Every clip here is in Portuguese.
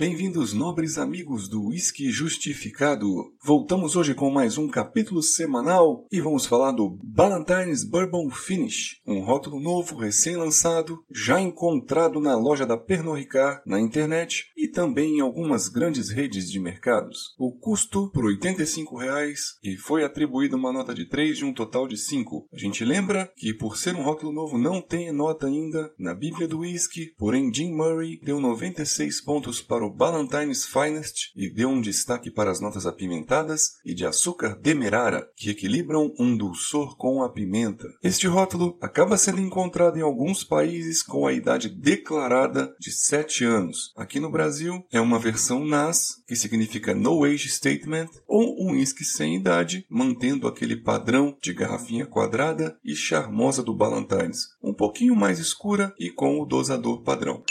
Bem-vindos, nobres amigos do Whisky Justificado. Voltamos hoje com mais um capítulo semanal e vamos falar do Ballantines Bourbon Finish, um rótulo novo, recém-lançado, já encontrado na loja da Pernod Ricard, na internet e também em algumas grandes redes de mercados. O custo por 85 reais e foi atribuído uma nota de 3 de um total de 5. A gente lembra que por ser um rótulo novo não tem nota ainda na Bíblia do Whisky, porém Jim Murray deu 96 pontos para o o Ballantines Finest e deu um destaque para as notas apimentadas e de açúcar demerara, que equilibram um dulçor com a pimenta. Este rótulo acaba sendo encontrado em alguns países com a idade declarada de 7 anos. Aqui no Brasil é uma versão NAS, que significa No Age Statement, ou um whisky sem idade, mantendo aquele padrão de garrafinha quadrada e charmosa do Ballantines, um pouquinho mais escura e com o dosador padrão.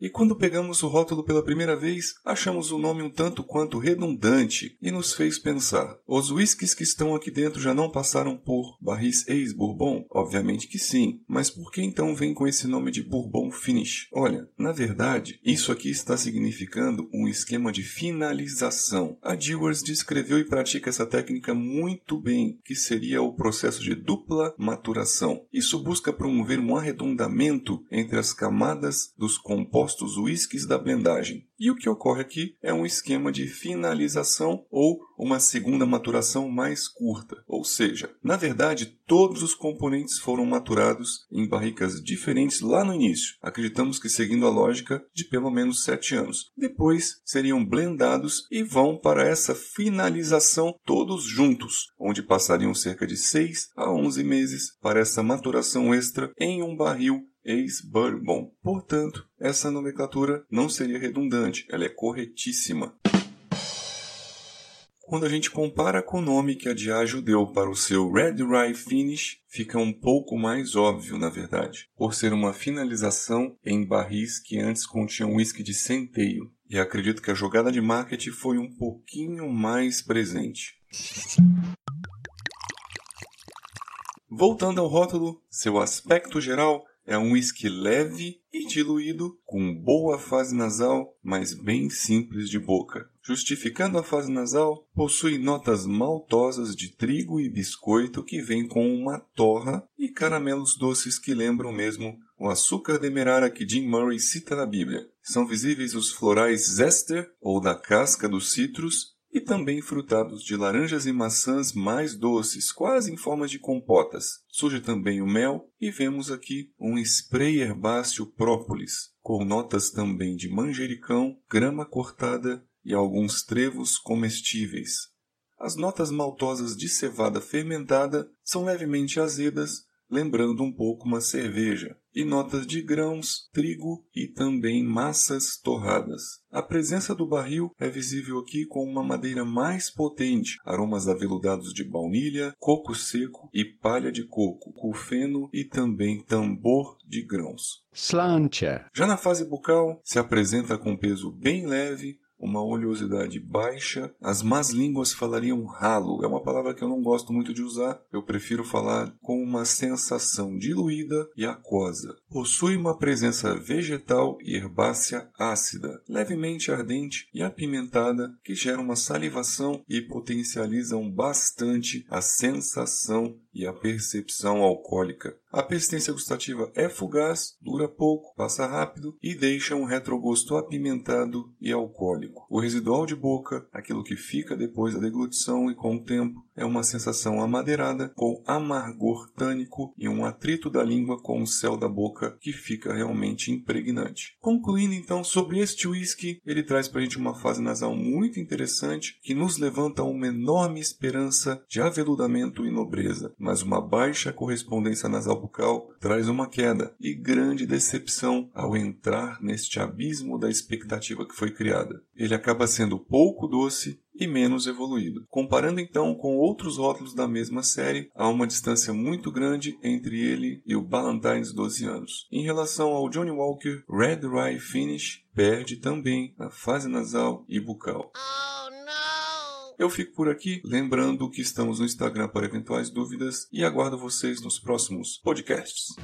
E quando pegamos o rótulo pela primeira vez, achamos o nome um tanto quanto redundante e nos fez pensar: os whiskies que estão aqui dentro já não passaram por barris ex-bourbon? Obviamente que sim, mas por que então vem com esse nome de bourbon finish? Olha, na verdade, isso aqui está significando um esquema de finalização. A Dewars descreveu e pratica essa técnica muito bem, que seria o processo de dupla maturação. Isso busca promover um arredondamento entre as camadas dos compostos compostos whiskies da blendagem. E o que ocorre aqui é um esquema de finalização ou uma segunda maturação mais curta. Ou seja, na verdade, todos os componentes foram maturados em barricas diferentes lá no início. Acreditamos que seguindo a lógica de pelo menos 7 anos. Depois seriam blendados e vão para essa finalização todos juntos, onde passariam cerca de 6 a 11 meses para essa maturação extra em um barril ex-bourbon. Portanto, essa nomenclatura não seria redundante, ela é corretíssima. Quando a gente compara com o nome que a Diageo deu para o seu Red Rye Finish, fica um pouco mais óbvio, na verdade, por ser uma finalização em barris que antes continham whisky de centeio. E acredito que a jogada de marketing foi um pouquinho mais presente. Voltando ao rótulo, seu aspecto geral é um whisky leve e diluído, com boa fase nasal, mas bem simples de boca. Justificando a fase nasal, possui notas maltosas de trigo e biscoito que vêm com uma torra e caramelos doces que lembram mesmo o açúcar demerara que Jim Murray cita na Bíblia. São visíveis os florais zester, ou da casca dos citros, e também frutados de laranjas e maçãs mais doces, quase em forma de compotas. Surge também o mel e vemos aqui um spray herbáceo própolis, com notas também de manjericão, grama cortada e alguns trevos comestíveis. As notas maltosas de cevada fermentada são levemente azedas, lembrando um pouco uma cerveja e notas de grãos, trigo e também massas torradas. A presença do barril é visível aqui com uma madeira mais potente, aromas aveludados de baunilha, coco seco e palha de coco, cufeno e também tambor de grãos. Slantia. Já na fase bucal, se apresenta com peso bem leve, uma oleosidade baixa. As más línguas falariam ralo. É uma palavra que eu não gosto muito de usar. Eu prefiro falar com uma sensação diluída e aquosa. Possui uma presença vegetal e herbácea ácida, levemente ardente e apimentada, que gera uma salivação e potencializam bastante a sensação e a percepção alcoólica. A persistência gustativa é fugaz, dura pouco, passa rápido e deixa um retrogosto apimentado e alcoólico. O residual de boca, aquilo que fica depois da deglutição e com o tempo, é uma sensação amadeirada com amargor tânico e um atrito da língua com o céu da boca que fica realmente impregnante. Concluindo então sobre este whisky, ele traz para a gente uma fase nasal muito interessante que nos levanta uma enorme esperança de aveludamento e nobreza mas uma baixa correspondência nasal bucal traz uma queda e grande decepção ao entrar neste abismo da expectativa que foi criada. Ele acaba sendo pouco doce e menos evoluído. Comparando então com outros rótulos da mesma série, há uma distância muito grande entre ele e o Ballantines 12 anos. Em relação ao Johnny Walker, Red Rye Finish perde também na fase nasal e bucal. Eu fico por aqui, lembrando que estamos no Instagram para eventuais dúvidas e aguardo vocês nos próximos podcasts.